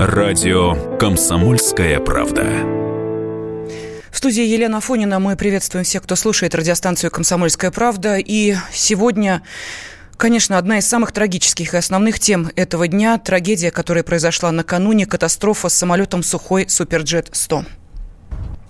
Радио «Комсомольская правда». В студии Елена Фонина. Мы приветствуем всех, кто слушает радиостанцию «Комсомольская правда». И сегодня Конечно, одна из самых трагических и основных тем этого дня – трагедия, которая произошла накануне, катастрофа с самолетом «Сухой Суперджет-100».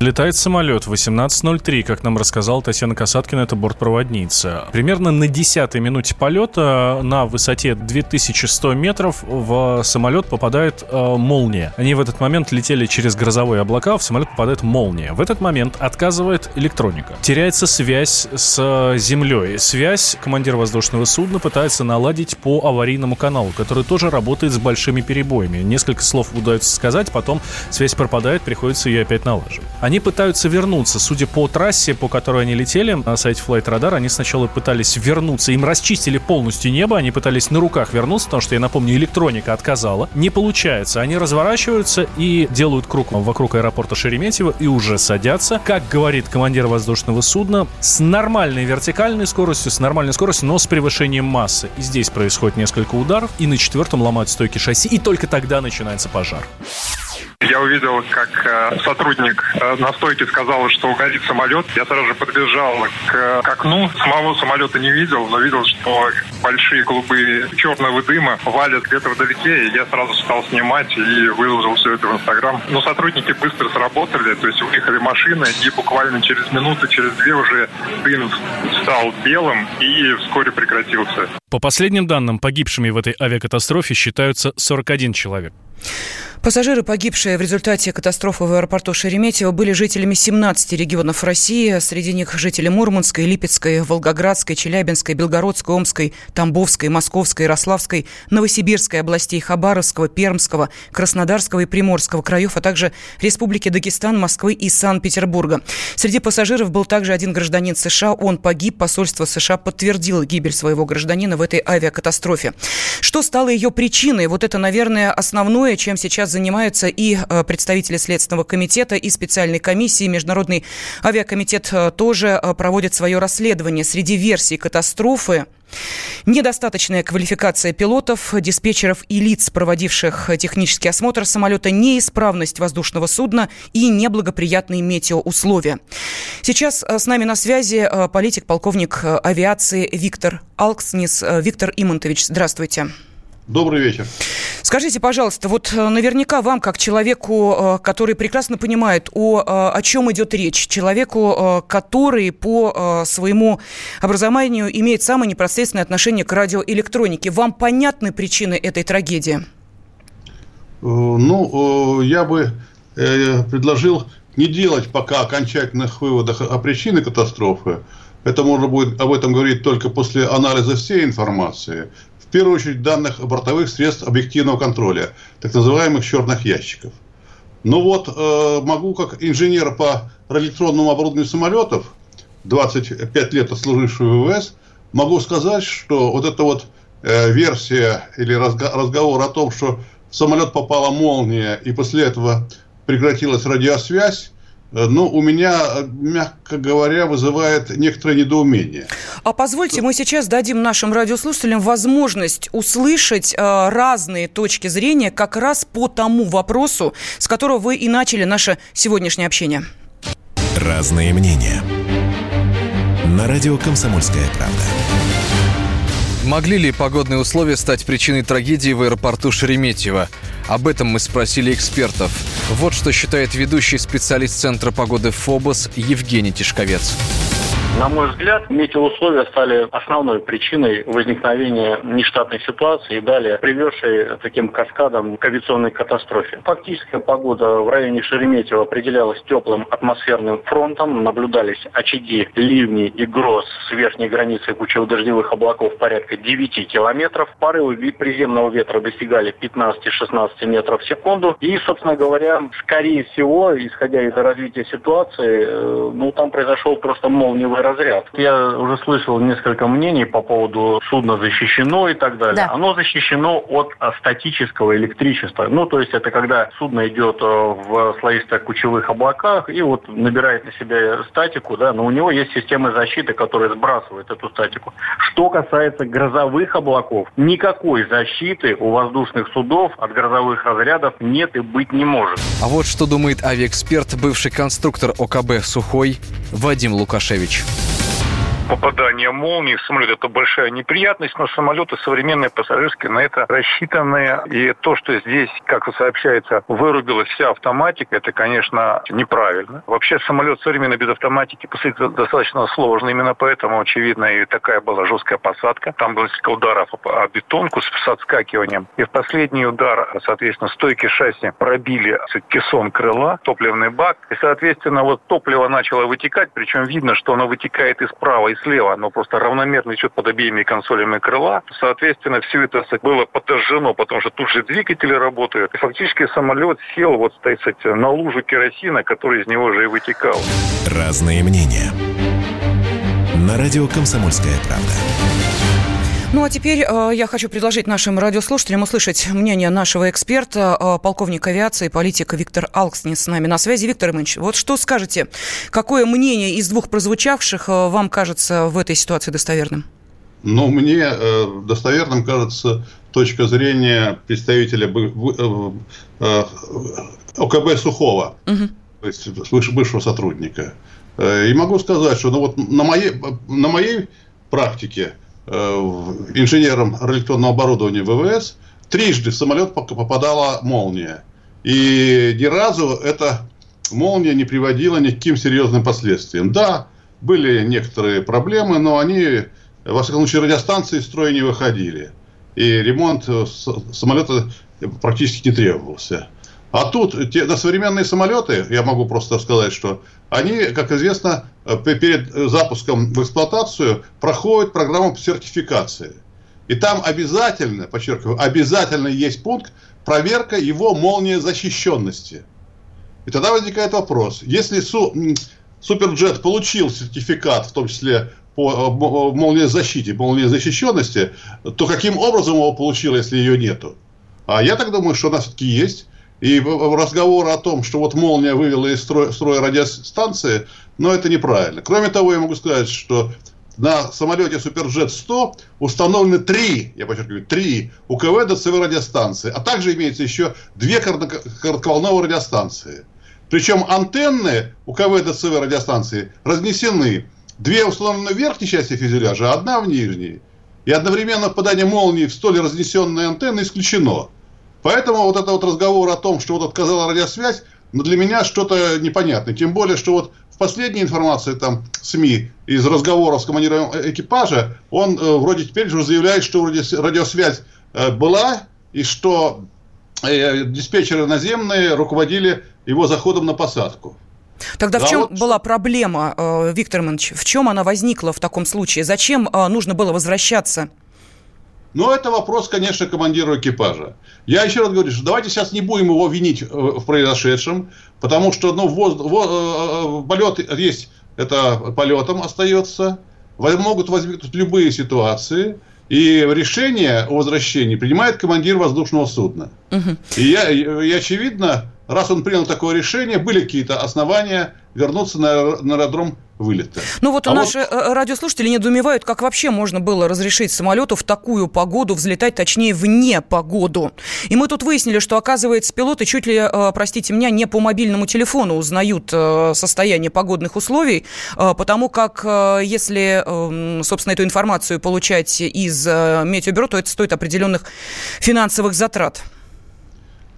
Летает самолет 18.03, как нам рассказала Татьяна Касаткина, это бортпроводница. Примерно на 10 минуте полета на высоте 2100 метров в самолет попадает э, молния. Они в этот момент летели через грозовые облака, в самолет попадает молния. В этот момент отказывает электроника. Теряется связь с землей. Связь командир воздушного судна пытается наладить по аварийному каналу, который тоже работает с большими перебоями. Несколько слов удается сказать, потом связь пропадает, приходится ее опять налаживать. Они пытаются вернуться. Судя по трассе, по которой они летели, на сайте Flight Radar, они сначала пытались вернуться. Им расчистили полностью небо, они пытались на руках вернуться, потому что, я напомню, электроника отказала. Не получается. Они разворачиваются и делают круг вокруг аэропорта Шереметьево и уже садятся, как говорит командир воздушного судна, с нормальной вертикальной скоростью, с нормальной скоростью, но с превышением массы. И здесь происходит несколько ударов, и на четвертом ломают стойки шасси, и только тогда начинается пожар. Я увидел, как э, сотрудник э, на стойке сказал, что горит самолет. Я сразу же подбежал к, к окну. Самого самолета не видел, но видел, что большие голубые черного дыма валят где-то вдалеке. И я сразу стал снимать и выложил все это в Инстаграм. Но сотрудники быстро сработали, то есть уехали машины, и буквально через минуту, через две уже дым стал белым и вскоре прекратился. По последним данным, погибшими в этой авиакатастрофе считаются 41 человек. Пассажиры, погибшие в результате катастрофы в аэропорту Шереметьево, были жителями 17 регионов России. Среди них жители Мурманской, Липецкой, Волгоградской, Челябинской, Белгородской, Омской, Тамбовской, Московской, Ярославской, Новосибирской областей, Хабаровского, Пермского, Краснодарского и Приморского краев, а также Республики Дагестан, Москвы и Санкт-Петербурга. Среди пассажиров был также один гражданин США. Он погиб. Посольство США подтвердило гибель своего гражданина в этой авиакатастрофе. Что стало ее причиной? Вот это, наверное, основное, чем сейчас сейчас занимаются и э, представители Следственного комитета, и специальной комиссии. Международный авиакомитет э, тоже э, проводит свое расследование. Среди версий катастрофы Недостаточная квалификация пилотов, диспетчеров и лиц, проводивших технический осмотр самолета, неисправность воздушного судна и неблагоприятные метеоусловия. Сейчас с нами на связи политик, полковник авиации Виктор Алкснис. Виктор Имонтович, здравствуйте. Добрый вечер. Скажите, пожалуйста, вот э, наверняка вам, как человеку, э, который прекрасно понимает, о, э, о чем идет речь, человеку, который по своему образованию имеет самое непосредственное отношение к радиоэлектронике, вам понятны причины этой трагедии? Ну, я бы предложил не делать пока окончательных выводов о причине катастрофы. Это можно будет об этом говорить только после анализа всей информации в первую очередь данных бортовых средств объективного контроля, так называемых черных ящиков. Но вот э, могу как инженер по радиоэлектронному оборудованию самолетов, 25 лет отслуживший в ВВС, могу сказать, что вот эта вот э, версия или разго разговор о том, что в самолет попала молния и после этого прекратилась радиосвязь, Э, ну, у меня, мягко говоря, вызывает некоторое недоумение. А позвольте, мы сейчас дадим нашим радиослушателям возможность услышать э, разные точки зрения как раз по тому вопросу, с которого вы и начали наше сегодняшнее общение. Разные мнения. На радио «Комсомольская правда». Могли ли погодные условия стать причиной трагедии в аэропорту Шереметьево? Об этом мы спросили экспертов. Вот что считает ведущий специалист Центра погоды ФОБОС Евгений Тишковец. На мой взгляд, метеоусловия стали основной причиной возникновения нештатной ситуации и далее приведшей таким каскадом к авиационной катастрофе. Фактическая погода в районе Шереметьево определялась теплым атмосферным фронтом, наблюдались очаги ливней и гроз с верхней границей кучево-дождевых облаков порядка 9 километров. Порывы приземного ветра достигали 15-16 метров в секунду. И, собственно говоря, скорее всего, исходя из развития ситуации, э, ну, там произошел просто молниевый разряд. Я уже слышал несколько мнений по поводу судна защищено и так далее. Да. Оно защищено от статического электричества. Ну, то есть это когда судно идет э, в слоисто-кучевых облаках и вот набирает на себя статику, да, но у него есть система защиты, которая сбрасывает эту статику. Что касается грозовых облаков, никакой защиты у воздушных судов от грозовых разрядов нет и быть не может. А вот что думает авиаэксперт, бывший конструктор ОКБ «Сухой» Вадим Лукашевич попадание молнии в самолет – это большая неприятность, но самолеты современные пассажирские на это рассчитаны. И то, что здесь, как сообщается, вырубилась вся автоматика, это, конечно, неправильно. Вообще самолет современный без автоматики посадить достаточно сложно. Именно поэтому, очевидно, и такая была жесткая посадка. Там было несколько ударов о бетонку с отскакиванием. И в последний удар, соответственно, стойки шасси пробили кессон крыла, топливный бак. И, соответственно, вот топливо начало вытекать, причем видно, что оно вытекает из справа и слева, оно просто равномерно идет под обеими консолями крыла. Соответственно, все это было подожжено, потому что тут же двигатели работают. И фактически самолет сел вот, так сказать, на лужу керосина, который из него же и вытекал. Разные мнения. На радио «Комсомольская правда». Ну а теперь э, я хочу предложить нашим радиослушателям услышать мнение нашего эксперта, э, полковника авиации, политика Виктор Алкснис с нами на связи. Виктор Иванович, вот что скажете, какое мнение из двух прозвучавших э, вам кажется в этой ситуации достоверным? Ну, мне э, достоверным кажется точка зрения представителя э, э, ОКБ Сухого, угу. то есть бывшего сотрудника. И могу сказать, что ну, вот на моей, на моей практике Э, инженером радиоэлектронного оборудования ВВС, трижды в самолет попадала молния. И ни разу эта молния не приводила ни к каким серьезным последствиям. Да, были некоторые проблемы, но они, во всяком случае, радиостанции строя не выходили. И ремонт э, самолета практически не требовался. А тут те, на современные самолеты, я могу просто сказать, что они, как известно, э, перед запуском в эксплуатацию проходят программу сертификации. И там обязательно, подчеркиваю, обязательно есть пункт проверка его молниезащищенности. И тогда возникает вопрос, если су, Суперджет получил сертификат, в том числе по э, молниезащите, молниезащищенности, то каким образом его получил, если ее нету? А я так думаю, что она все-таки есть. И разговор о том, что вот молния вывела из строя, строя радиостанции, но это неправильно. Кроме того, я могу сказать, что на самолете Суперджет 100 установлены три, я подчеркиваю, три УКВ ДЦВ радиостанции, а также имеется еще две коротковолновые радиостанции. Причем антенны УКВ ДЦВ радиостанции разнесены. Две установлены в верхней части фюзеляжа, одна в нижней. И одновременно попадание молнии в столь разнесенные антенны исключено. Поэтому вот этот вот разговор о том, что вот отказала радиосвязь, ну, для меня что-то непонятное. Тем более, что вот в последней информации там СМИ из разговоров с командиром экипажа, он э, вроде теперь уже заявляет, что вроде радиосвязь э, была, и что э, диспетчеры наземные руководили его заходом на посадку. Тогда да в чем вот... была проблема, э, Виктор Иванович? В чем она возникла в таком случае? Зачем э, нужно было возвращаться? Но это вопрос, конечно, командиру экипажа. Я еще раз говорю, что давайте сейчас не будем его винить э, в произошедшем, потому что ну, воз, воз, э, э, полет есть, это полетом остается, могут возникнуть любые ситуации, и решение о возвращении принимает командир воздушного судна. Угу. И, я, и очевидно, раз он принял такое решение, были какие-то основания вернуться на, на аэродром вылета. Ну вот а наши вот... Э, радиослушатели недоумевают, как вообще можно было разрешить самолету в такую погоду взлетать, точнее, вне погоду. И мы тут выяснили, что, оказывается, пилоты чуть ли, э, простите меня, не по мобильному телефону узнают э, состояние погодных условий, потому как если, эм, собственно, эту информацию получать из метеобюро, то это стоит определенных финансовых затрат.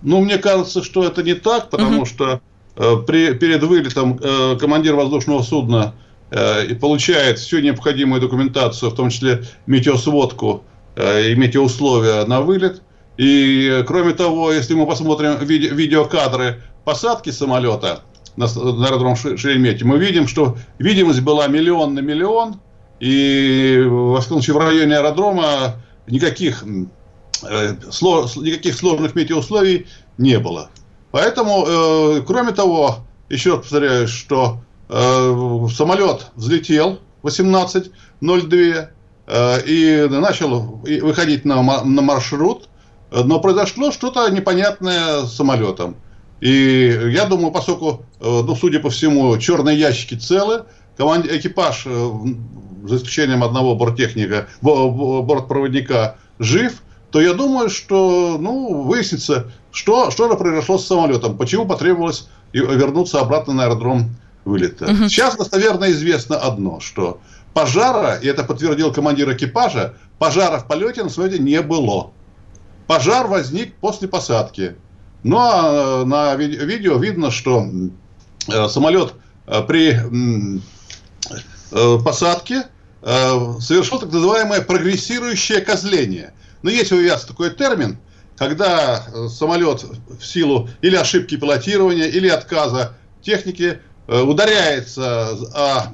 Ну, мне кажется, что это не так, потому угу. что э, при, перед вылетом э, командир воздушного судна э, получает всю необходимую документацию, в том числе метеосводку э, и метеоусловия на вылет. И, кроме того, если мы посмотрим виде, видеокадры посадки самолета на, на аэродром Шереметьево, мы видим, что видимость была миллион на миллион, и, во всяком случае, в районе аэродрома никаких Э, никаких сложных метеоусловий не было. Поэтому, э, кроме того, еще раз повторяю, что э, самолет взлетел, 18.02 э, и начал выходить на, на маршрут, но произошло что-то непонятное с самолетом. И я думаю, поскольку, э, ну, судя по всему, черные ящики целы, команд... экипаж, э, за исключением одного борттехника, бортпроводника, жив, то я думаю, что ну, выяснится, что, что же произошло с самолетом, почему потребовалось вернуться обратно на аэродром вылета. Угу. Сейчас достоверно известно одно, что пожара, и это подтвердил командир экипажа, пожара в полете на самолете не было. Пожар возник после посадки. Ну а на видео видно, что э, самолет э, при э, посадке совершил так называемое прогрессирующее козление. Но есть у ВИАС такой термин, когда самолет в силу или ошибки пилотирования, или отказа техники ударяется о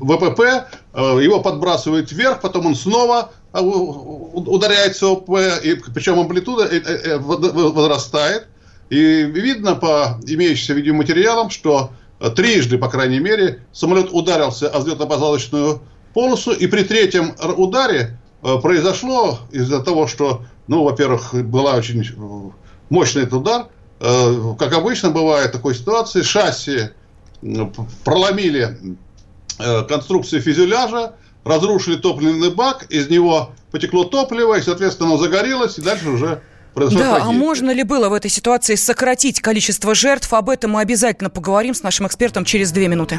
ВПП, его подбрасывает вверх, потом он снова а, ударяется ОП, и, причем амплитуда э, э, э, возрастает. И видно по имеющимся видеоматериалам, что трижды, по крайней мере, самолет ударился о взлетно-посадочную полосу, и при третьем ударе произошло из-за того, что, ну, во-первых, была очень мощный этот удар, как обычно бывает в такой ситуации, шасси проломили конструкцию фюзеляжа, разрушили топливный бак, из него потекло топливо, и, соответственно, оно загорелось, и дальше уже произошла Да, трагедия. а можно ли было в этой ситуации сократить количество жертв? Об этом мы обязательно поговорим с нашим экспертом через две минуты.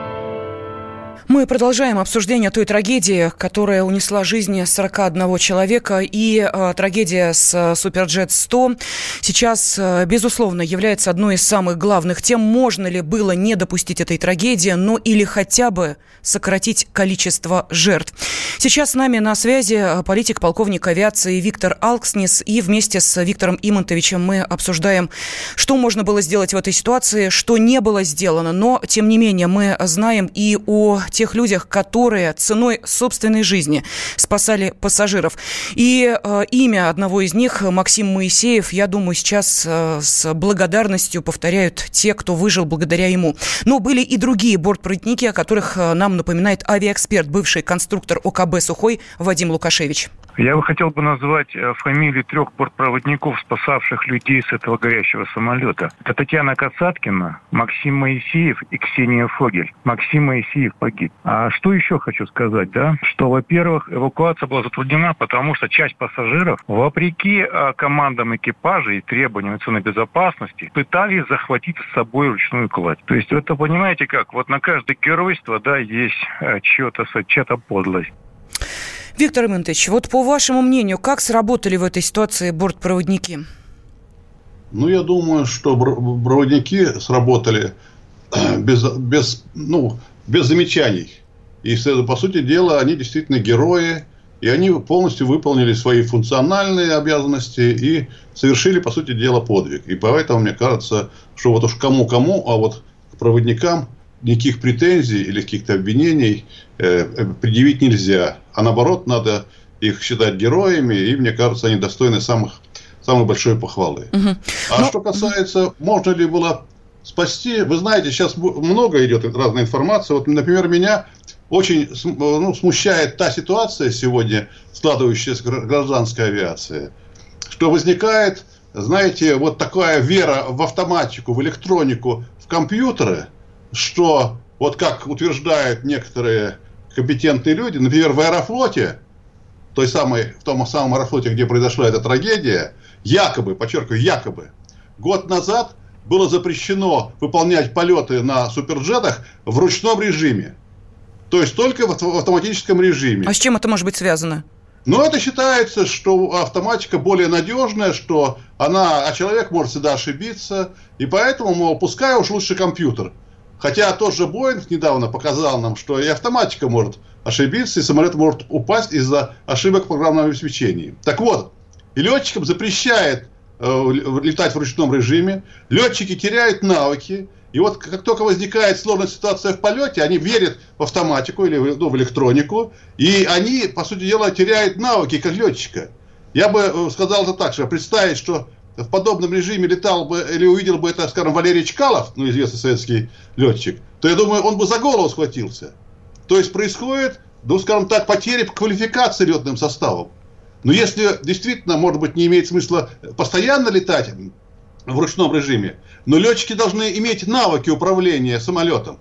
Мы продолжаем обсуждение той трагедии, которая унесла жизни 41 человека. И э, трагедия с Суперджет 100 сейчас, э, безусловно, является одной из самых главных тем. Можно ли было не допустить этой трагедии, но или хотя бы сократить количество жертв. Сейчас с нами на связи э, политик, полковник авиации Виктор Алкснис. И вместе с Виктором Имонтовичем мы обсуждаем, что можно было сделать в этой ситуации, что не было сделано. Но, тем не менее, мы знаем и о тех людях, которые ценой собственной жизни спасали пассажиров. И э, имя одного из них, Максим Моисеев, я думаю, сейчас э, с благодарностью повторяют те, кто выжил благодаря ему. Но были и другие бортпроводники, о которых э, нам напоминает авиаэксперт, бывший конструктор ОКБ «Сухой» Вадим Лукашевич. Я бы хотел бы назвать э, фамилии трех бортпроводников, спасавших людей с этого горящего самолета. Это Татьяна Касаткина, Максим Моисеев и Ксения Фогель. Максим Моисеев погиб. А что еще хочу сказать, да? Что, во-первых, эвакуация была затруднена, потому что часть пассажиров, вопреки а, командам экипажа и требованиям национальной безопасности, пытались захватить с собой ручную кладь. То есть это, понимаете как, вот на каждое геройство, да, есть а, чья-то, чья-то подлость. Виктор Имантович, вот по вашему мнению, как сработали в этой ситуации бортпроводники? Ну, я думаю, что проводники сработали без, без, ну, без замечаний. И, по сути дела, они действительно герои, и они полностью выполнили свои функциональные обязанности и совершили, по сути дела, подвиг. И поэтому, мне кажется, что вот уж кому-кому, а вот проводникам никаких претензий или каких-то обвинений э, предъявить нельзя. А наоборот, надо их считать героями, и, мне кажется, они достойны самых, самой большой похвалы. Угу. А Но... Ну, что касается, можно ли было спасти, вы знаете, сейчас много идет разной информации. Вот, например, меня очень ну, смущает та ситуация сегодня, складывающаяся гражданской авиации, что возникает, знаете, вот такая вера в автоматику, в электронику, в компьютеры, что вот как утверждают некоторые компетентные люди, например, в Аэрофлоте, той самой, в том самом Аэрофлоте, где произошла эта трагедия, якобы, подчеркиваю, якобы, год назад было запрещено выполнять полеты на суперджетах в ручном режиме. То есть только в автоматическом режиме. А с чем это может быть связано? Ну, это считается, что автоматика более надежная, что она, а человек может всегда ошибиться, и поэтому, мол, пускай уж лучше компьютер. Хотя тот же Боинг недавно показал нам, что и автоматика может ошибиться, и самолет может упасть из-за ошибок в программном обеспечении. Так вот, и летчикам запрещает э, летать в ручном режиме, летчики теряют навыки, и вот как только возникает сложная ситуация в полете, они верят в автоматику или ну, в электронику, и они, по сути дела, теряют навыки как летчика. Я бы э, сказал это так, что представить, что в подобном режиме летал бы или увидел бы это, скажем, Валерий Чкалов, ну, известный советский летчик, то я думаю, он бы за голову схватился. То есть происходит, ну, скажем так, потеря квалификации летным составом. Но если действительно, может быть, не имеет смысла постоянно летать в ручном режиме, но летчики должны иметь навыки управления самолетом.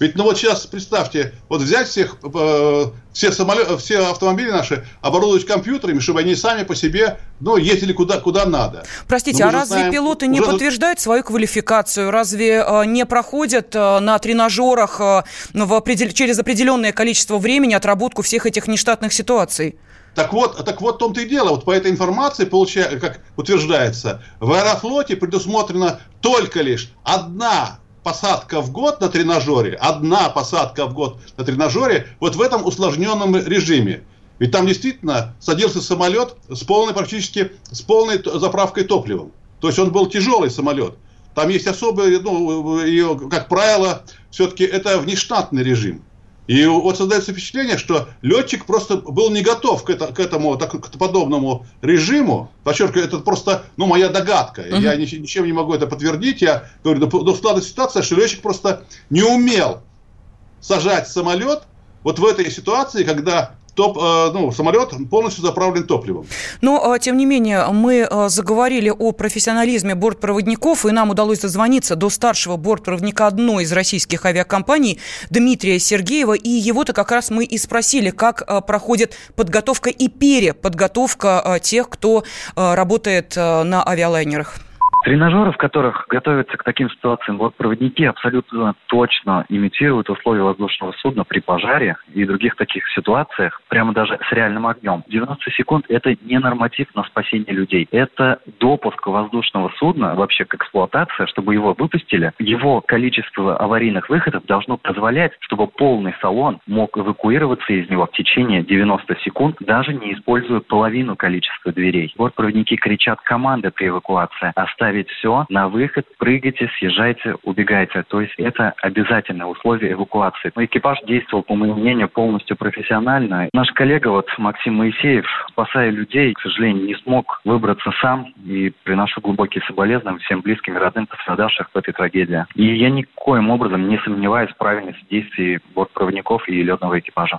Ведь, ну вот сейчас представьте, вот взять всех, э, все, самолет, все автомобили наши, оборудовать компьютерами, чтобы они сами по себе, ну, ездили куда, куда надо. Простите, а разве знаем, пилоты не уже... подтверждают свою квалификацию? Разве э, не проходят э, на тренажерах э, в определ... через определенное количество времени отработку всех этих нештатных ситуаций? Так вот, так вот в том-то и дело. Вот по этой информации, получая, как утверждается, в аэрофлоте предусмотрена только лишь одна посадка в год на тренажере, одна посадка в год на тренажере, вот в этом усложненном режиме. Ведь там действительно садился самолет с полной практически, с полной заправкой топливом. То есть он был тяжелый самолет. Там есть особые, ну, ее, как правило, все-таки это внештатный режим. И вот создается впечатление, что летчик просто был не готов к, это, к этому так, к подобному режиму. Подчеркиваю, это просто ну, моя догадка. Uh-huh. Я ничем, ничем не могу это подтвердить. Я говорю, но складывается ситуация, что летчик просто не умел сажать самолет вот в этой ситуации, когда топ, э, ну, самолет полностью заправлен топливом. Но, э, тем не менее, мы э, заговорили о профессионализме бортпроводников, и нам удалось дозвониться до старшего бортпроводника одной из российских авиакомпаний Дмитрия Сергеева, и его-то как раз мы и спросили, как проходит подготовка и переподготовка тех, кто работает на авиалайнерах. Тренажеры, в которых готовятся к таким ситуациям бортпроводники, абсолютно точно имитируют условия воздушного судна при пожаре и других таких ситуациях, прямо даже с реальным огнем. 90 секунд – это не норматив на спасение людей. Это допуск воздушного судна вообще к эксплуатации, чтобы его выпустили. Его количество аварийных выходов должно позволять, чтобы полный салон мог эвакуироваться из него в течение 90 секунд, даже не используя половину количества дверей. Бортпроводники кричат команды при эвакуации «Оставить оставить все на выход, прыгайте, съезжайте, убегайте. То есть это обязательное условие эвакуации. Но экипаж действовал, по моему мнению, полностью профессионально. Наш коллега, вот Максим Моисеев, спасая людей, к сожалению, не смог выбраться сам. И приношу глубокие соболезнования всем близким и родным пострадавших в этой трагедии. И я никоим образом не сомневаюсь в правильности действий бортпроводников и летного экипажа.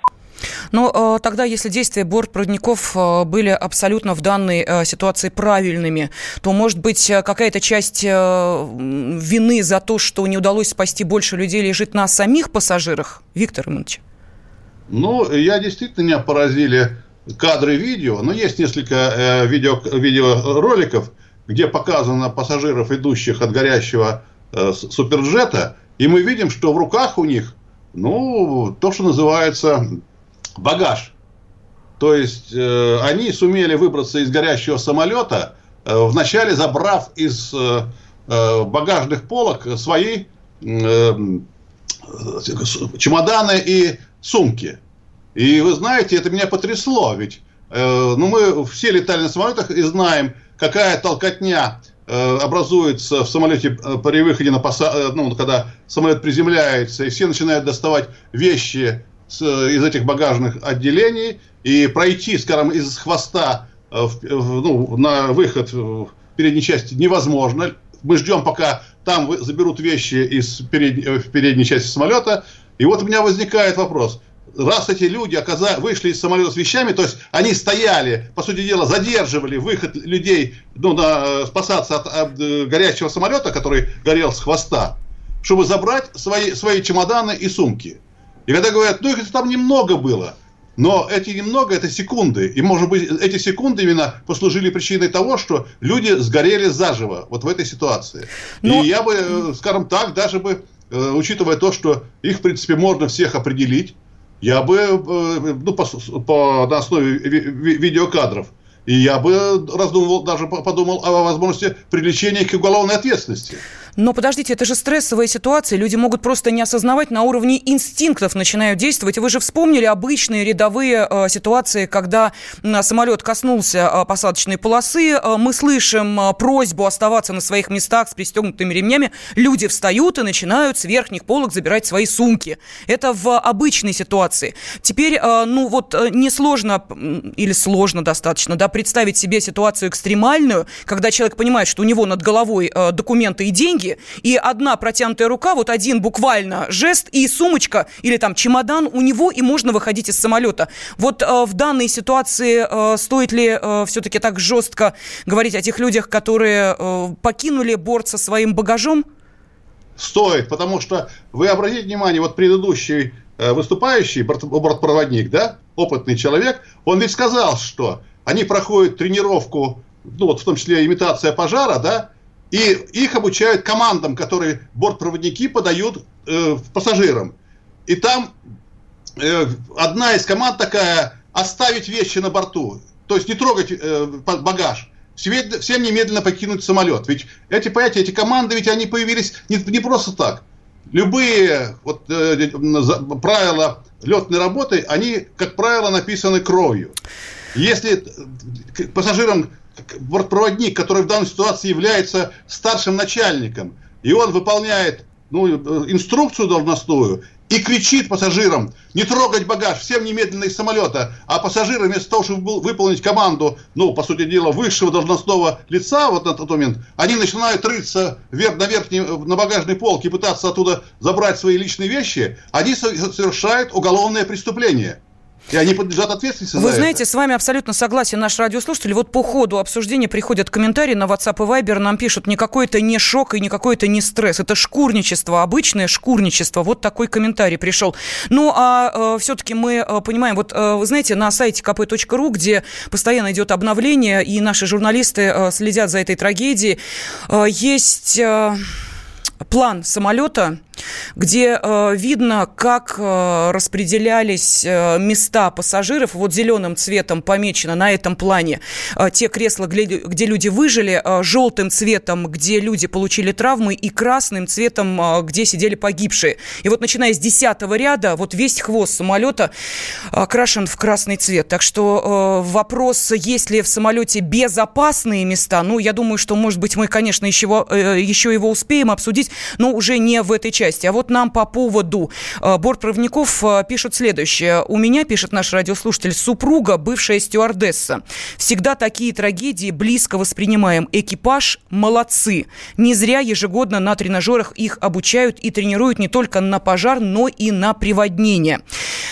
Но э, тогда, если действия бортпроводников э, были абсолютно в данной э, ситуации правильными, то, может быть, какая-то часть вины за то, что не удалось спасти больше людей, лежит на самих пассажирах? Виктор Иванович. Ну, я действительно меня поразили кадры видео, но есть несколько видео, видеороликов, где показано пассажиров, идущих от горящего э, суперджета, и мы видим, что в руках у них, ну, то, что называется багаж. То есть э, они сумели выбраться из горящего самолета, э, вначале забрав из э, багажных полок свои чемоданы и сумки. И вы знаете, это меня потрясло, ведь ну, мы все летали на самолетах и знаем, какая толкотня образуется в самолете при выходе на посадку, ну, когда самолет приземляется, и все начинают доставать вещи с, из этих багажных отделений и пройти, скажем, из хвоста э, в, в, ну, на выход в передней части невозможно. Мы ждем, пока там заберут вещи из перед, в передней части самолета. И вот у меня возникает вопрос. Раз эти люди оказали, вышли из самолета с вещами, то есть они стояли, по сути дела, задерживали выход людей ну, на, э, спасаться от, от э, горящего самолета, который горел с хвоста, чтобы забрать свои, свои чемоданы и сумки. И когда говорят, ну их там немного было, но эти немного это секунды. И, может быть, эти секунды именно послужили причиной того, что люди сгорели заживо вот в этой ситуации. Но... И я бы, э, скажем так, даже бы, э, учитывая то, что их, в принципе, можно всех определить, я бы, э, ну, по, по, на основе ви, ви, видеокадров, и я бы раздумывал, даже подумал о возможности привлечения к уголовной ответственности. Но подождите, это же стрессовая ситуация. Люди могут просто не осознавать на уровне инстинктов начинают действовать. Вы же вспомнили обычные рядовые э, ситуации, когда самолет коснулся э, посадочной полосы. Э, мы слышим просьбу оставаться на своих местах с пристегнутыми ремнями. Люди встают и начинают с верхних полок забирать свои сумки. Это в обычной ситуации. Теперь, ну вот, несложно или сложно достаточно, да, представить себе ситуацию экстремальную, когда человек понимает, что у него над головой документы и деньги, и одна протянутая рука, вот один буквально жест и сумочка или там чемодан у него, и можно выходить из самолета. Вот э, в данной ситуации э, стоит ли э, все-таки так жестко говорить о тех людях, которые э, покинули борт со своим багажом? Стоит, потому что вы обратите внимание, вот предыдущий э, выступающий, борт, бортпроводник, да, опытный человек, он ведь сказал, что они проходят тренировку, ну вот в том числе имитация пожара, да, и их обучают командам, которые бортпроводники подают э, пассажирам. И там э, одна из команд такая оставить вещи на борту, то есть не трогать э, багаж. Всем немедленно покинуть самолет. Ведь эти понятия, эти команды, ведь они появились не, не просто так. Любые вот, э, правила летной работы, они, как правило, написаны кровью. Если пассажирам бортпроводник, который в данной ситуации является старшим начальником, и он выполняет ну, инструкцию должностную и кричит пассажирам не трогать багаж, всем немедленно из самолета, а пассажиры вместо того, чтобы выполнить команду, ну, по сути дела, высшего должностного лица вот на тот момент, они начинают рыться вверх, на верхней, на багажной полке и пытаться оттуда забрать свои личные вещи, они совершают уголовное преступление. И они подлежат ответственности Вы знаете, это. с вами абсолютно согласен наш радиослушатель. Вот по ходу обсуждения приходят комментарии на WhatsApp и Viber, нам пишут, никакой это не шок и никакой это не стресс. Это шкурничество, обычное шкурничество. Вот такой комментарий пришел. Ну, а э, все-таки мы э, понимаем, вот э, вы знаете, на сайте kp.ru, где постоянно идет обновление, и наши журналисты э, следят за этой трагедией, э, есть... Э, план самолета, где э, видно, как э, распределялись э, места пассажиров. Вот зеленым цветом помечено на этом плане те кресла, где, люди выжили, желтым цветом, где люди получили травмы, и красным цветом, где сидели погибшие. И вот начиная с десятого ряда, вот весь хвост самолета окрашен в красный цвет. Так что вопрос, есть ли в самолете безопасные места, ну, я думаю, что, может быть, мы, конечно, еще, еще его успеем обсудить, но уже не в этой части. А вот нам по поводу э, бортпроводников э, пишут следующее. У меня, пишет наш радиослушатель, супруга, бывшая стюардесса. Всегда такие трагедии близко воспринимаем. Экипаж молодцы. Не зря ежегодно на тренажерах их обучают и тренируют не только на пожар, но и на приводнение.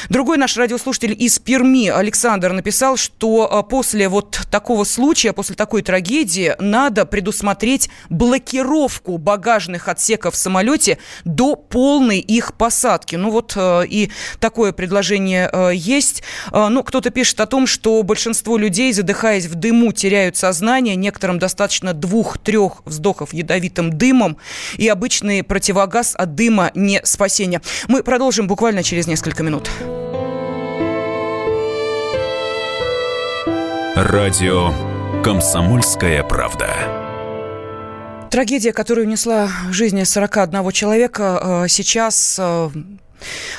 Другой наш радиослушатель из Перми, Александр, написал, что э, после вот такого случая, после такой трагедии, надо предусмотреть блокировку багажных отсеков в самолете до до полной их посадки. Ну вот э, и такое предложение э, есть. Ну, кто-то пишет о том, что большинство людей, задыхаясь в дыму, теряют сознание. Некоторым достаточно двух-трех вздохов ядовитым дымом. И обычный противогаз от дыма не спасение. Мы продолжим буквально через несколько минут. Радио «Комсомольская правда». Трагедия, которая унесла жизни 41 человека, э, сейчас э,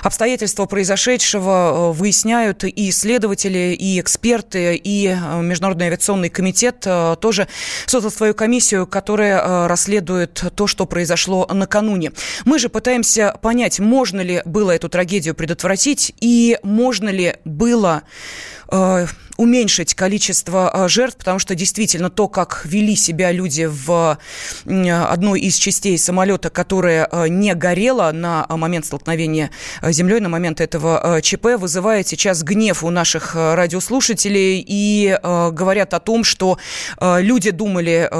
Обстоятельства произошедшего э, выясняют и исследователи, и эксперты, и Международный авиационный комитет тоже создал свою комиссию, которая расследует то, что произошло накануне. Мы же пытаемся понять, можно ли было эту трагедию предотвратить и можно ли было уменьшить количество а, жертв, потому что действительно то, как вели себя люди в одной из частей самолета, которая а, не горела на момент столкновения с землей, на момент этого ЧП, вызывает сейчас гнев у наших радиослушателей и говорят о том, что люди думали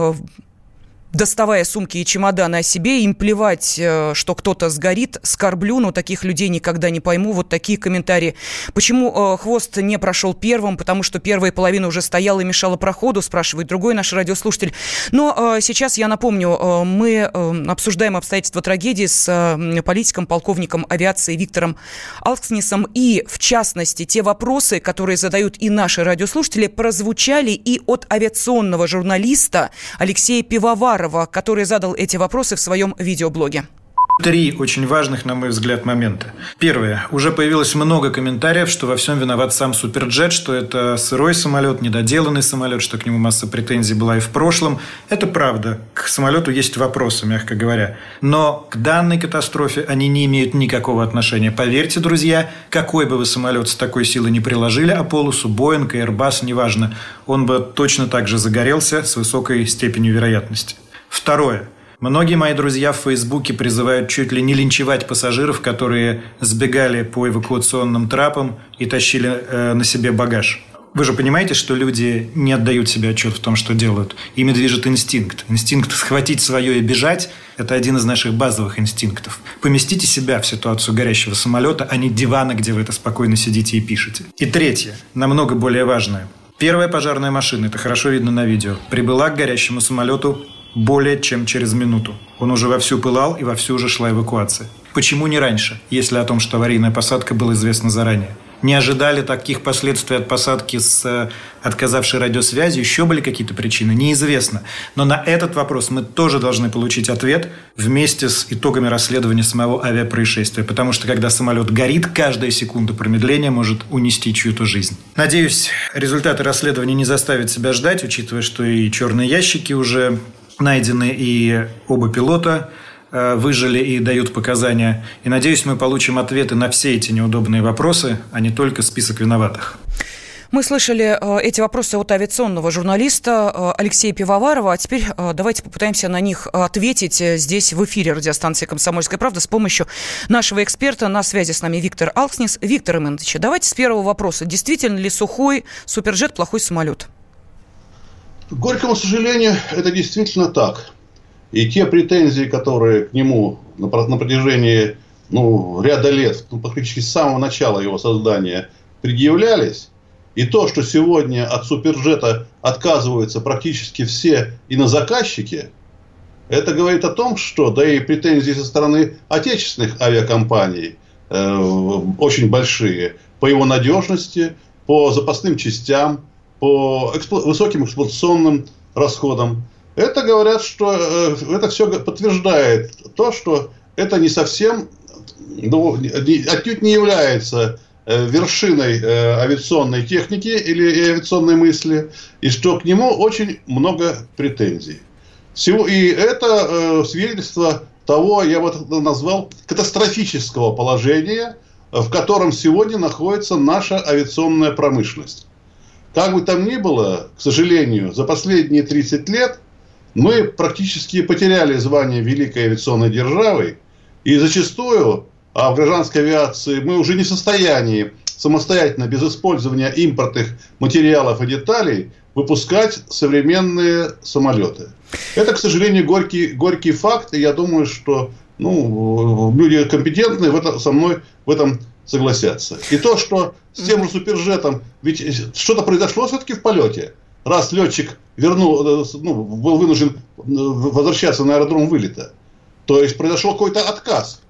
доставая сумки и чемоданы о себе, им плевать, э, что кто-то сгорит, скорблю, но таких людей никогда не пойму. Вот такие комментарии. Почему э, хвост не прошел первым? Потому что первая половина уже стояла и мешала проходу, спрашивает другой наш радиослушатель. Но э, сейчас я напомню, мы обсуждаем обстоятельства трагедии с политиком, полковником авиации Виктором Алкснисом. И, в частности, те вопросы, которые задают и наши радиослушатели, прозвучали и от авиационного журналиста Алексея Пивовара Пивоварова, который задал эти вопросы в своем видеоблоге. Три очень важных, на мой взгляд, момента. Первое. Уже появилось много комментариев, что во всем виноват сам Суперджет, что это сырой самолет, недоделанный самолет, что к нему масса претензий была и в прошлом. Это правда. К самолету есть вопросы, мягко говоря. Но к данной катастрофе они не имеют никакого отношения. Поверьте, друзья, какой бы вы самолет с такой силой не приложили, а полосу Боинг, Airbus, неважно, он бы точно так же загорелся с высокой степенью вероятности. Второе. Многие мои друзья в Фейсбуке призывают чуть ли не линчевать пассажиров, которые сбегали по эвакуационным трапам и тащили э, на себе багаж. Вы же понимаете, что люди не отдают себе отчет в том, что делают. Ими движет инстинкт. Инстинкт схватить свое и бежать – это один из наших базовых инстинктов. Поместите себя в ситуацию горящего самолета, а не дивана, где вы это спокойно сидите и пишете. И третье, намного более важное. Первая пожарная машина, это хорошо видно на видео, прибыла к горящему самолету более чем через минуту. Он уже вовсю пылал и вовсю уже шла эвакуация. Почему не раньше, если о том, что аварийная посадка была известна заранее? Не ожидали таких последствий от посадки с э, отказавшей радиосвязью? Еще были какие-то причины? Неизвестно. Но на этот вопрос мы тоже должны получить ответ вместе с итогами расследования самого авиапроисшествия. Потому что когда самолет горит, каждая секунда промедления может унести чью-то жизнь. Надеюсь, результаты расследования не заставят себя ждать, учитывая, что и черные ящики уже найдены, и оба пилота э, выжили и дают показания. И надеюсь, мы получим ответы на все эти неудобные вопросы, а не только список виноватых. Мы слышали э, эти вопросы от авиационного журналиста э, Алексея Пивоварова, а теперь давайте попытаемся на них ответить здесь в эфире радиостанции «Комсомольская правда» с помощью нашего эксперта. На связи с нами Виктор Алкснис. Виктор Иванович, давайте с первого вопроса. Действительно ли сухой суперджет плохой самолет? К горькому сожалению, это действительно так. И те претензии, которые к нему на, на протяжении ну, ряда лет, ну, практически с самого начала его создания предъявлялись, и то, что сегодня от суперджета отказываются практически все инозаказчики, это говорит о том, что, да и претензии со стороны отечественных авиакомпаний э, очень большие по его надежности, по запасным частям, по эксплу... высоким эксплуатационным расходам. Это говорят, что э, это все подтверждает то, что это не совсем, ну, не, отнюдь не является э, вершиной э, авиационной техники или авиационной мысли, и что к нему очень много претензий. Всего, и это э, свидетельство того, я вот назвал, катастрофического положения, в котором сегодня находится наша авиационная промышленность. Как бы там ни было, к сожалению, за последние 30 лет мы практически потеряли звание великой авиационной державы, и зачастую а в гражданской авиации мы уже не в состоянии самостоятельно, без использования импортных материалов и деталей, выпускать современные самолеты. Это, к сожалению, горький, горький факт, и я думаю, что ну, люди компетентные в это, со мной в этом согласятся. И то, что с тем же суперджетом, ведь что-то произошло все-таки в полете. Раз летчик вернул, э, ну, был вынужден э, возвращаться на аэродром вылета, то есть произошел какой-то отказ.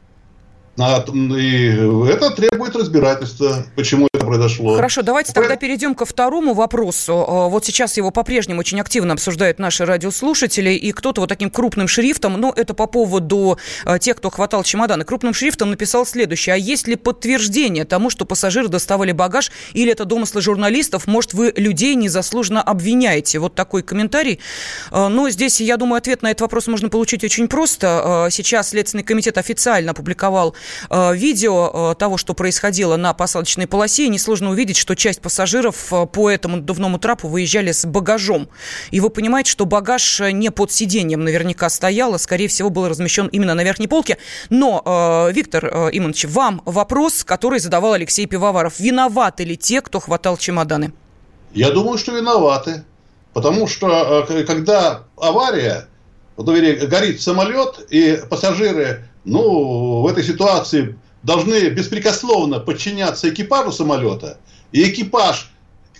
И это требует разбирательства, почему это произошло. Хорошо, давайте тогда перейдем ко второму вопросу. Э, вот сейчас его по-прежнему очень активно обсуждают наши радиослушатели, и кто-то вот таким крупным шрифтом, ну, это по поводу э, тех, кто хватал чемоданы, крупным шрифтом написал следующее. А есть ли подтверждение тому, что пассажиры доставали багаж, или это домыслы журналистов? Может, вы людей незаслуженно обвиняете? Вот такой комментарий. Э, но здесь, я думаю, ответ на этот вопрос можно получить очень просто. Сейчас Следственный комитет официально опубликовал видео того, что происходило на посадочной полосе, несложно увидеть, что часть пассажиров э, по этому надувному трапу выезжали с багажом. И вы понимаете, что багаж не под сиденьем наверняка стоял, а, скорее всего, был размещен именно на верхней полке. Но, Виктор Имонович, вам вопрос, который задавал Алексей Пивоваров. Виноваты ли те, кто хватал чемоданы? Я думаю, что виноваты. Потому что когда авария, вот, горит самолет, и пассажиры ну, в этой ситуации должны беспрекословно подчиняться экипажу самолета, и экипаж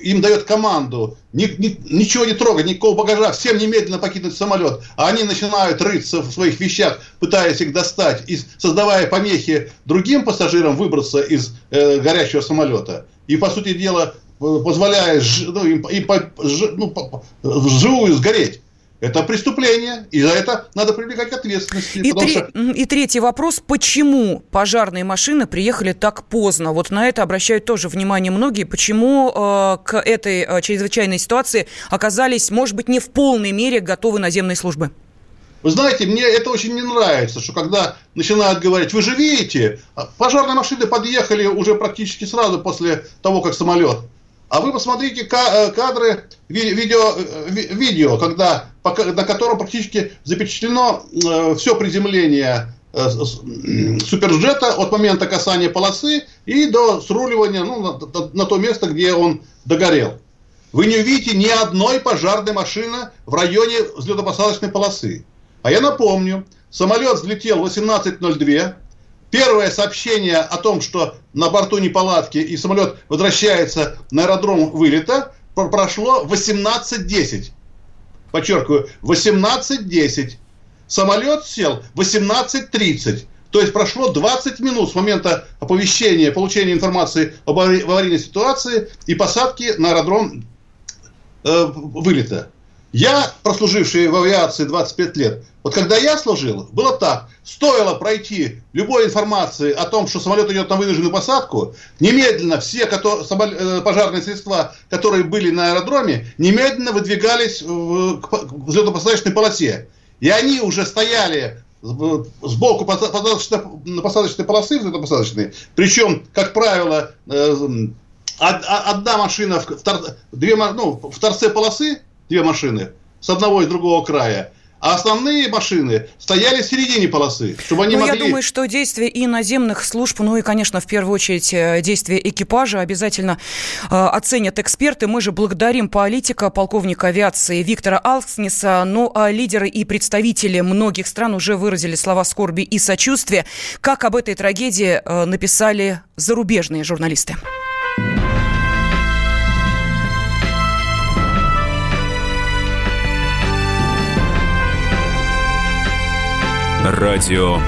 им дает команду ни, ни, ничего не трогать, никакого багажа, всем немедленно покинуть самолет. А они начинают рыться в своих вещах, пытаясь их достать, и создавая помехи другим пассажирам выбраться из э, горящего самолета. И, по сути дела, позволяя ну, им, им по, ну, по, вживую сгореть. Это преступление, и за это надо привлекать к ответственности. И, три... что... и третий вопрос, почему пожарные машины приехали так поздно? Вот на это обращают тоже внимание многие. Почему э, к этой э, чрезвычайной ситуации оказались, может быть, не в полной мере готовы наземные службы? Вы знаете, мне это очень не нравится, что когда начинают говорить, вы же видите, пожарные машины подъехали уже практически сразу после того, как самолет. А вы посмотрите э, кадры видео, э, видео когда, на котором практически запечатлено э, все приземление суперджета от момента касания полосы и до сруливания ну, на, на то место, где он догорел. Вы не увидите ни одной пожарной машины в районе взлетно-посадочной полосы. А я напомню, самолет взлетел в 18.02. Первое сообщение о том, что на борту неполадки и самолет возвращается на аэродром вылета, прошло 18.10. Подчеркиваю, 18.10. Самолет сел 18.30. То есть прошло 20 минут с момента оповещения, получения информации об аварийной ситуации и посадки на аэродром э, вылета. Я, прослуживший в авиации 25 лет, вот когда я служил, было так. Стоило пройти любой информации о том, что самолет идет на вынужденную посадку, немедленно все э, пожарные средства, которые были на аэродроме, немедленно выдвигались к взлетно-посадочной полосе. И они уже стояли сбоку посадочной, посадочной полосы взлетно-посадочной. Причем, как правило, э, одна машина в, две, ну, в торце полосы, две машины с одного и другого края. А основные машины стояли в середине полосы, чтобы они ну, могли... Я думаю, что действия и наземных служб, ну и, конечно, в первую очередь э, действия экипажа обязательно э, оценят эксперты. Мы же благодарим политика, полковника авиации Виктора Алкснеса. Ну а лидеры и представители многих стран уже выразили слова скорби и сочувствия. Как об этой трагедии э, написали зарубежные журналисты. Радио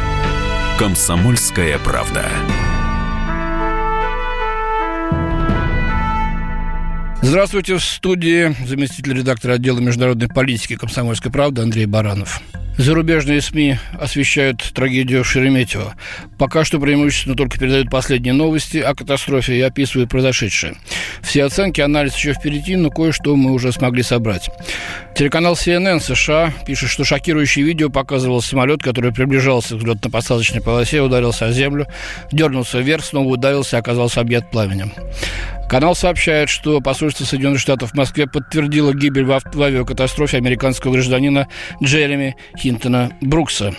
«Комсомольская правда». Здравствуйте, в студии заместитель редактора отдела международной политики «Комсомольской правды» Андрей Баранов. Зарубежные СМИ освещают трагедию Шереметьево. Пока что преимущественно только передают последние новости о катастрофе и описывают произошедшее. Все оценки, анализ еще впереди, но кое-что мы уже смогли собрать. Телеканал CNN США пишет, что шокирующее видео показывало самолет, который приближался к взлетно-посадочной полосе, ударился о землю, дернулся вверх, снова ударился и оказался объят пламенем. Канал сообщает, что посольство Соединенных Штатов в Москве подтвердило гибель в, авиакатастрофе американского гражданина Джереми Хинтона Брукса.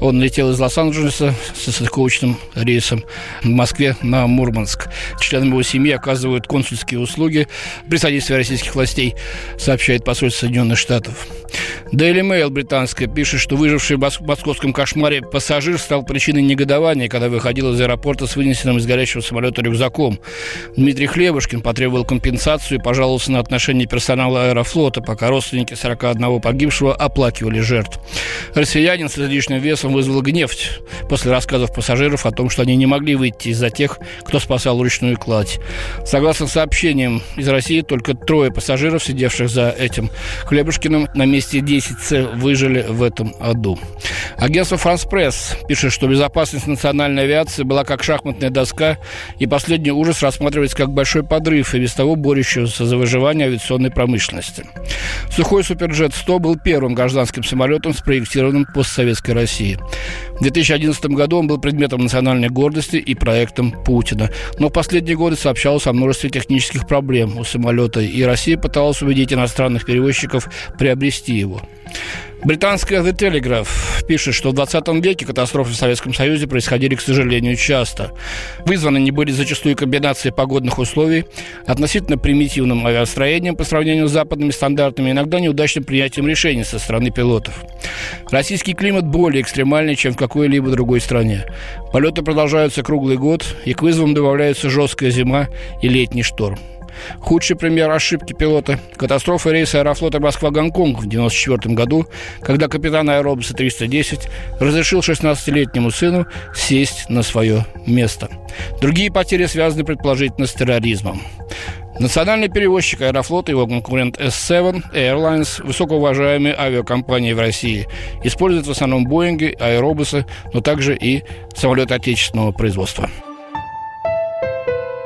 Он летел из Лос-Анджелеса со стыковочным рейсом в Москве на Мурманск. Членам его семьи оказывают консульские услуги при содействии российских властей, сообщает посольство Соединенных Штатов. Daily Mail британская пишет, что выживший в московском кошмаре пассажир стал причиной негодования, когда выходил из аэропорта с вынесенным из горящего самолета рюкзаком. Дмитрий Хлебушкин потребовал компенсацию и пожаловался на отношение персонала аэрофлота, пока родственники 41 погибшего оплакивали жертв. Россиянин с излишним весом вызвал гнев после рассказов пассажиров о том, что они не могли выйти из-за тех, кто спасал ручную кладь. Согласно сообщениям из России, только трое пассажиров, сидевших за этим Хлебушкиным, на месте 10С выжили в этом аду. Агентство «Франс Пресс» пишет, что безопасность национальной авиации была как шахматная доска, и последний ужас рассматривается как большой подрыв и без того борющегося за выживание авиационной промышленности. Сухой Суперджет-100 был первым гражданским самолетом, спроектированным постсоветской России. В 2011 году он был предметом национальной гордости и проектом Путина. Но в последние годы сообщалось о множестве технических проблем у самолета, и Россия пыталась убедить иностранных перевозчиков приобрести его. Британская The Telegraph пишет, что в 20 веке катастрофы в Советском Союзе происходили, к сожалению, часто. Вызваны они были зачастую комбинацией погодных условий, относительно примитивным авиастроением по сравнению с западными стандартами, иногда неудачным принятием решений со стороны пилотов. Российский климат более экстремальный, чем в какой-либо другой стране. Полеты продолжаются круглый год, и к вызовам добавляются жесткая зима и летний шторм. Худший пример ошибки пилота – катастрофа рейса аэрофлота Москва-Гонконг в 1994 году, когда капитан аэробуса 310 разрешил 16-летнему сыну сесть на свое место. Другие потери связаны предположительно с терроризмом. Национальный перевозчик Аэрофлота и его конкурент S7 Airlines, высокоуважаемые авиакомпании в России, используют в основном Боинги, аэробусы, но также и самолеты отечественного производства.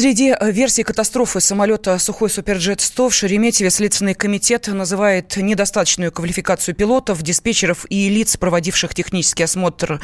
Среди э, версий катастрофы самолета «Сухой Суперджет-100» в Шереметьеве Следственный комитет называет недостаточную квалификацию пилотов, диспетчеров и лиц, проводивших технический осмотр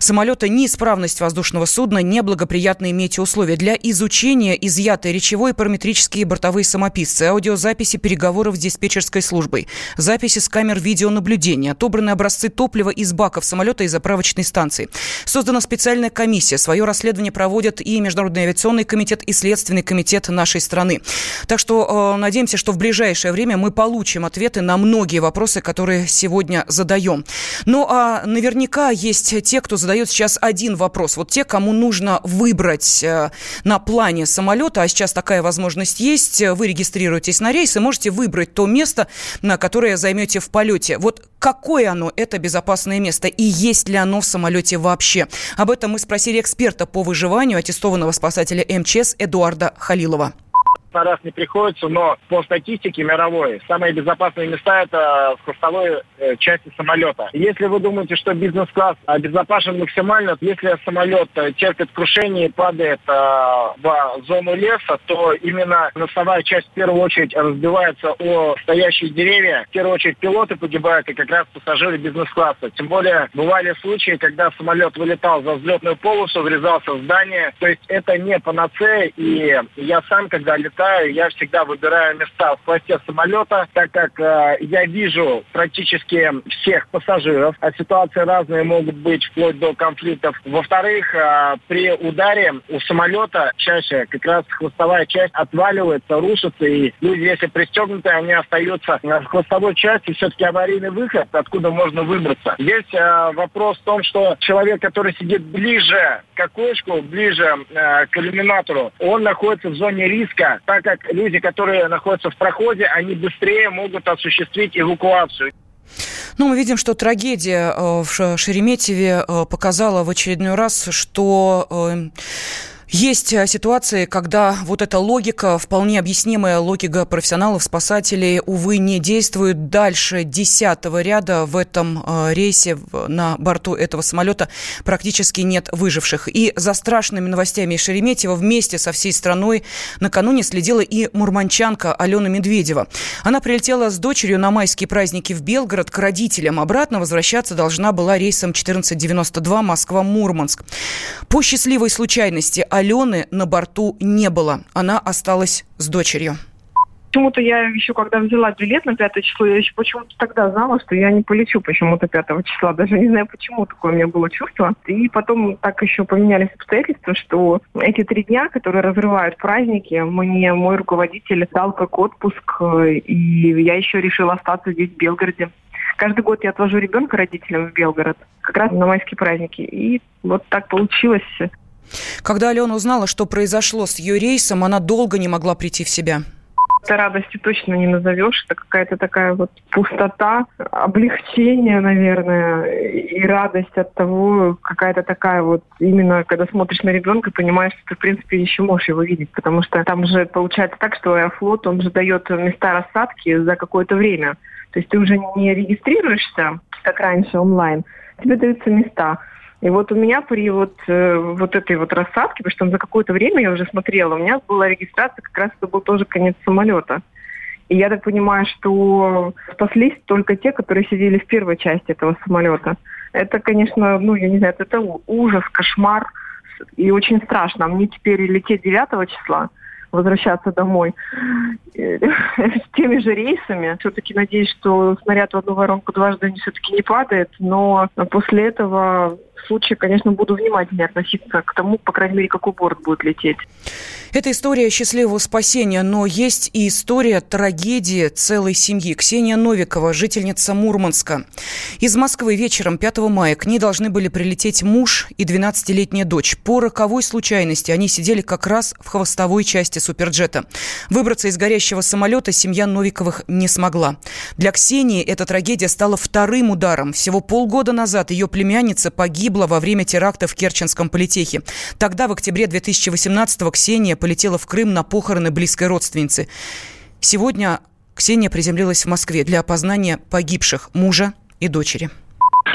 самолета, неисправность воздушного судна, неблагоприятные метеоусловия. Для изучения изъяты речевой, параметрические бортовые самописцы, аудиозаписи переговоров с диспетчерской службой, записи с камер видеонаблюдения, отобраны образцы топлива из баков самолета и заправочной станции. Создана специальная комиссия. Свое расследование проводят и Международный авиационный комитет, и Следственный комитет нашей страны. Так что э, надеемся, что в ближайшее время мы получим ответы на многие вопросы, которые сегодня задаем. Ну а наверняка есть те, кто задает сейчас один вопрос. Вот те, кому нужно выбрать э, на плане самолета, а сейчас такая возможность есть, вы регистрируетесь на рейс и можете выбрать то место, на которое займете в полете. Вот какое оно, это безопасное место, и есть ли оно в самолете вообще? Об этом мы спросили эксперта по выживанию, аттестованного спасателя МЧС Эдуарда Халилова на раз не приходится, но по статистике мировой самые безопасные места это в хвостовой э, части самолета. Если вы думаете, что бизнес-класс обезопасен максимально, если самолет э, терпит крушение и падает э, в зону леса, то именно носовая часть в первую очередь разбивается о стоящие деревья. В первую очередь пилоты погибают и как раз пассажиры бизнес-класса. Тем более бывали случаи, когда самолет вылетал за взлетную полосу, врезался в здание. То есть это не панацея. И я сам, когда летал, летаю, я всегда выбираю места в хвосте самолета, так как э, я вижу практически всех пассажиров, а ситуации разные могут быть вплоть до конфликтов. Во-вторых, э, при ударе у самолета чаще как раз хвостовая часть отваливается, рушится, и люди, если пристегнуты, они остаются в хвостовой части, все-таки аварийный выход, откуда можно выбраться. Здесь э, вопрос в том, что человек, который сидит ближе к окошку, ближе э, к иллюминатору, он находится в зоне риска, так как люди, которые находятся в проходе, они быстрее могут осуществить эвакуацию. Ну, мы видим, что трагедия э, в Шереметьеве э, показала в очередной раз, что э, есть э, ситуации, когда вот эта логика, вполне объяснимая логика профессионалов, спасателей, увы, не действует. Дальше десятого ряда в этом э, рейсе на борту этого самолета практически нет выживших. И за страшными новостями из Шереметьево вместе со всей страной накануне следила и мурманчанка Алена Медведева. Она прилетела с дочерью на майские праздники в Белгород к родителям. Обратно возвращаться должна была рейсом 1492 Москва-Мурманск. По счастливой случайности Алены на борту не было. Она осталась с дочерью. Почему-то я еще, когда взяла билет на 5 число, я еще почему-то тогда знала, что я не полечу почему-то 5 числа. Даже не знаю, почему такое у меня было чувство. И потом так еще поменялись обстоятельства, что эти три дня, которые разрывают праздники, мне мой руководитель дал как отпуск, и я еще решила остаться здесь, в Белгороде. Каждый год я отвожу ребенка родителям в Белгород, как раз на майские праздники. И вот так получилось. Когда Алена узнала, что произошло с ее рейсом, она долго не могла прийти в себя. Это радостью точно не назовешь. Это какая-то такая вот пустота, облегчение, наверное, и радость от того, какая-то такая вот именно, когда смотришь на ребенка, понимаешь, что ты, в принципе, еще можешь его видеть. Потому что там же получается так, что Аэрофлот, он же дает места рассадки за какое-то время. То есть ты уже не регистрируешься, как раньше, онлайн, тебе даются места. И вот у меня при вот, э, вот этой вот рассадке, потому что за какое-то время я уже смотрела, у меня была регистрация, как раз это был тоже конец самолета. И я так понимаю, что спаслись только те, которые сидели в первой части этого самолета. Это, конечно, ну, я не знаю, это ужас, кошмар и очень страшно. Мне теперь лететь 9 числа, возвращаться домой с теми же рейсами. Все-таки надеюсь, что снаряд в одну воронку дважды все-таки не падает, но после этого случае, конечно, буду внимательнее относиться к тому, по крайней мере, какой борт будет лететь. Это история счастливого спасения, но есть и история трагедии целой семьи. Ксения Новикова, жительница Мурманска. Из Москвы вечером 5 мая к ней должны были прилететь муж и 12-летняя дочь. По роковой случайности они сидели как раз в хвостовой части суперджета. Выбраться из горящего самолета семья Новиковых не смогла. Для Ксении эта трагедия стала вторым ударом. Всего полгода назад ее племянница погибла во время теракта в Керченском политехе. Тогда, в октябре 2018-го, Ксения полетела в Крым на похороны близкой родственницы. Сегодня Ксения приземлилась в Москве для опознания погибших мужа и дочери.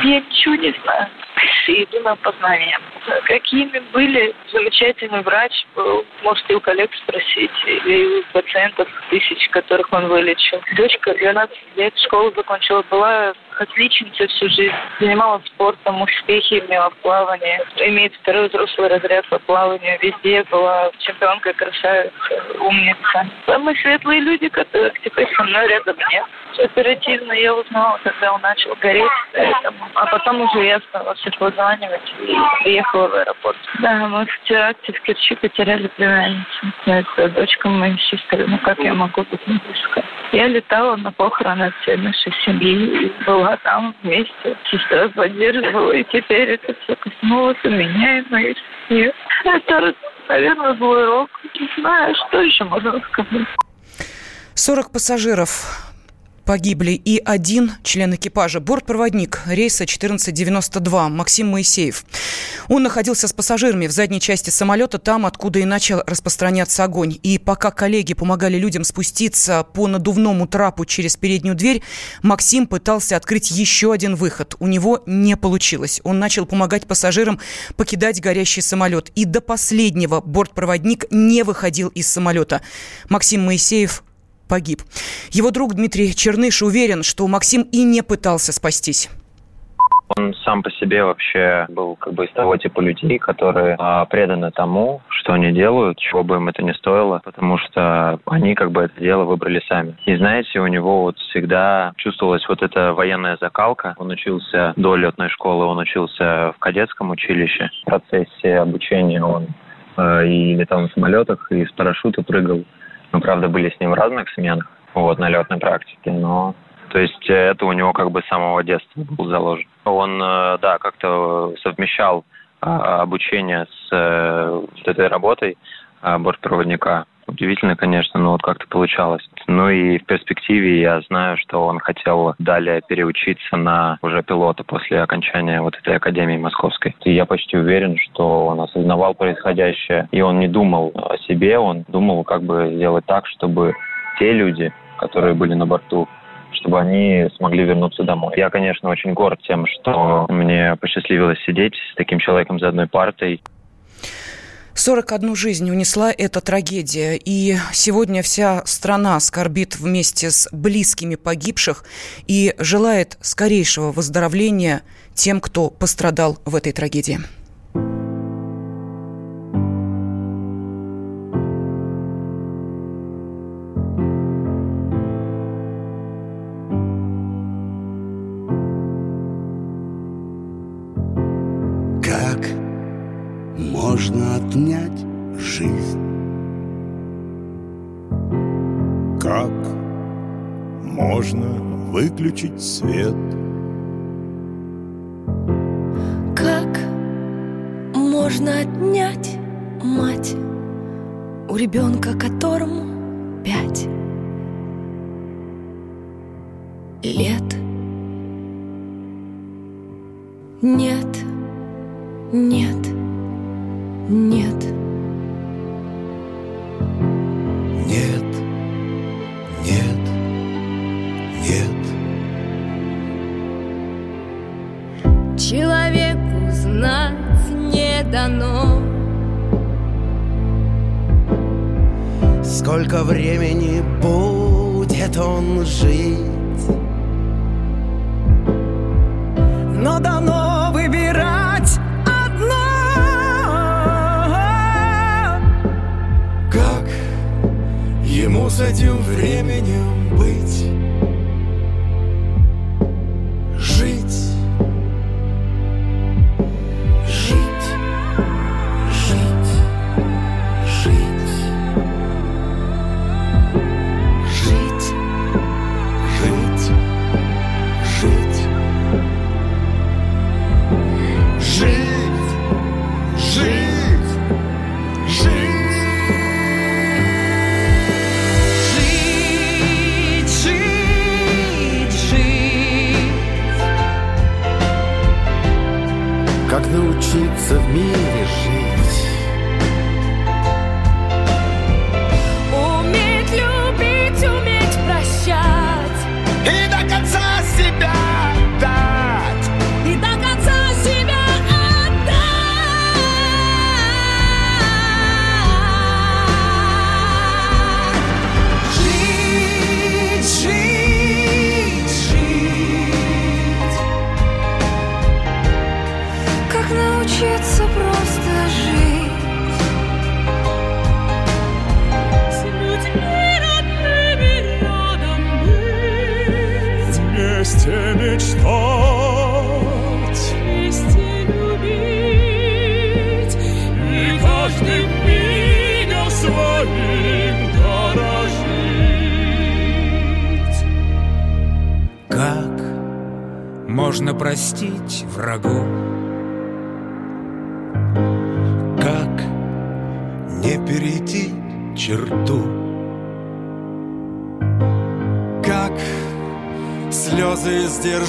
Ничего не знаю. Иду на опознание. Какими были? Замечательный врач был. Можете у коллег спросить. Или у пациентов тысяч, которых он вылечил. Дочка 12 лет, школу закончила. Была отличница всю жизнь. Занималась спортом, успехи имела в плавании. Имеет второй взрослый разряд по плаванию. Везде была чемпионка, красавица, умница. Самые светлые люди, которых теперь со мной рядом нет. Оперативно я узнала, когда он начал гореть. Поэтому. А потом уже я стала всех вызванивать и приехала в аэропорт. Да, мы в теракте в Керчи потеряли племянницу. Это дочка моей сестры. Ну как я могу быть не близко? Я летала на похороны всей нашей семьи. И была там вместе. Сестра поддерживала. И теперь это все коснулось и меня, и моей семьи. Это, наверное, был урок. Не знаю, что еще можно сказать. 40 пассажиров погибли и один член экипажа, бортпроводник рейса 1492 Максим Моисеев. Он находился с пассажирами в задней части самолета, там, откуда и начал распространяться огонь. И пока коллеги помогали людям спуститься по надувному трапу через переднюю дверь, Максим пытался открыть еще один выход. У него не получилось. Он начал помогать пассажирам покидать горящий самолет. И до последнего бортпроводник не выходил из самолета. Максим Моисеев погиб. Его друг Дмитрий Черныш уверен, что Максим и не пытался спастись. Он сам по себе вообще был как бы из того типа людей, которые а, преданы тому, что они делают, чего бы им это ни стоило, потому что они как бы это дело выбрали сами. И знаете, у него вот всегда чувствовалась вот эта военная закалка. Он учился до летной школы, он учился в кадетском училище. В процессе обучения он э, и летал на самолетах, и с парашюта прыгал. Мы, правда, были с ним в разных сменах, вот, на летной практике, но... То есть это у него как бы с самого детства был заложен. Он, э, да, как-то совмещал а, обучение с э, этой работой а, бортпроводника. Удивительно, конечно, но вот как-то получалось. Ну и в перспективе я знаю, что он хотел далее переучиться на уже пилота после окончания вот этой академии московской. И я почти уверен, что он осознавал происходящее, и он не думал о себе, он думал, как бы сделать так, чтобы те люди, которые были на борту, чтобы они смогли вернуться домой. Я, конечно, очень горд тем, что мне посчастливилось сидеть с таким человеком за одной партой. 41 жизнь унесла эта трагедия, и сегодня вся страна скорбит вместе с близкими погибших и желает скорейшего выздоровления тем, кто пострадал в этой трагедии. Дано. Сколько времени будет он жить? Но дано выбирать Ему с этим временем быть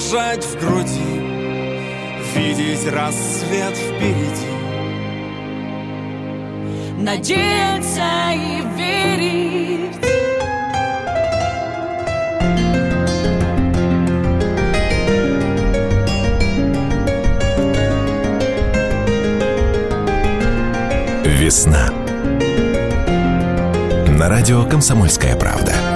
дрожать в груди, Видеть рассвет впереди. Надеяться и верить. Весна. На радио «Комсомольская правда».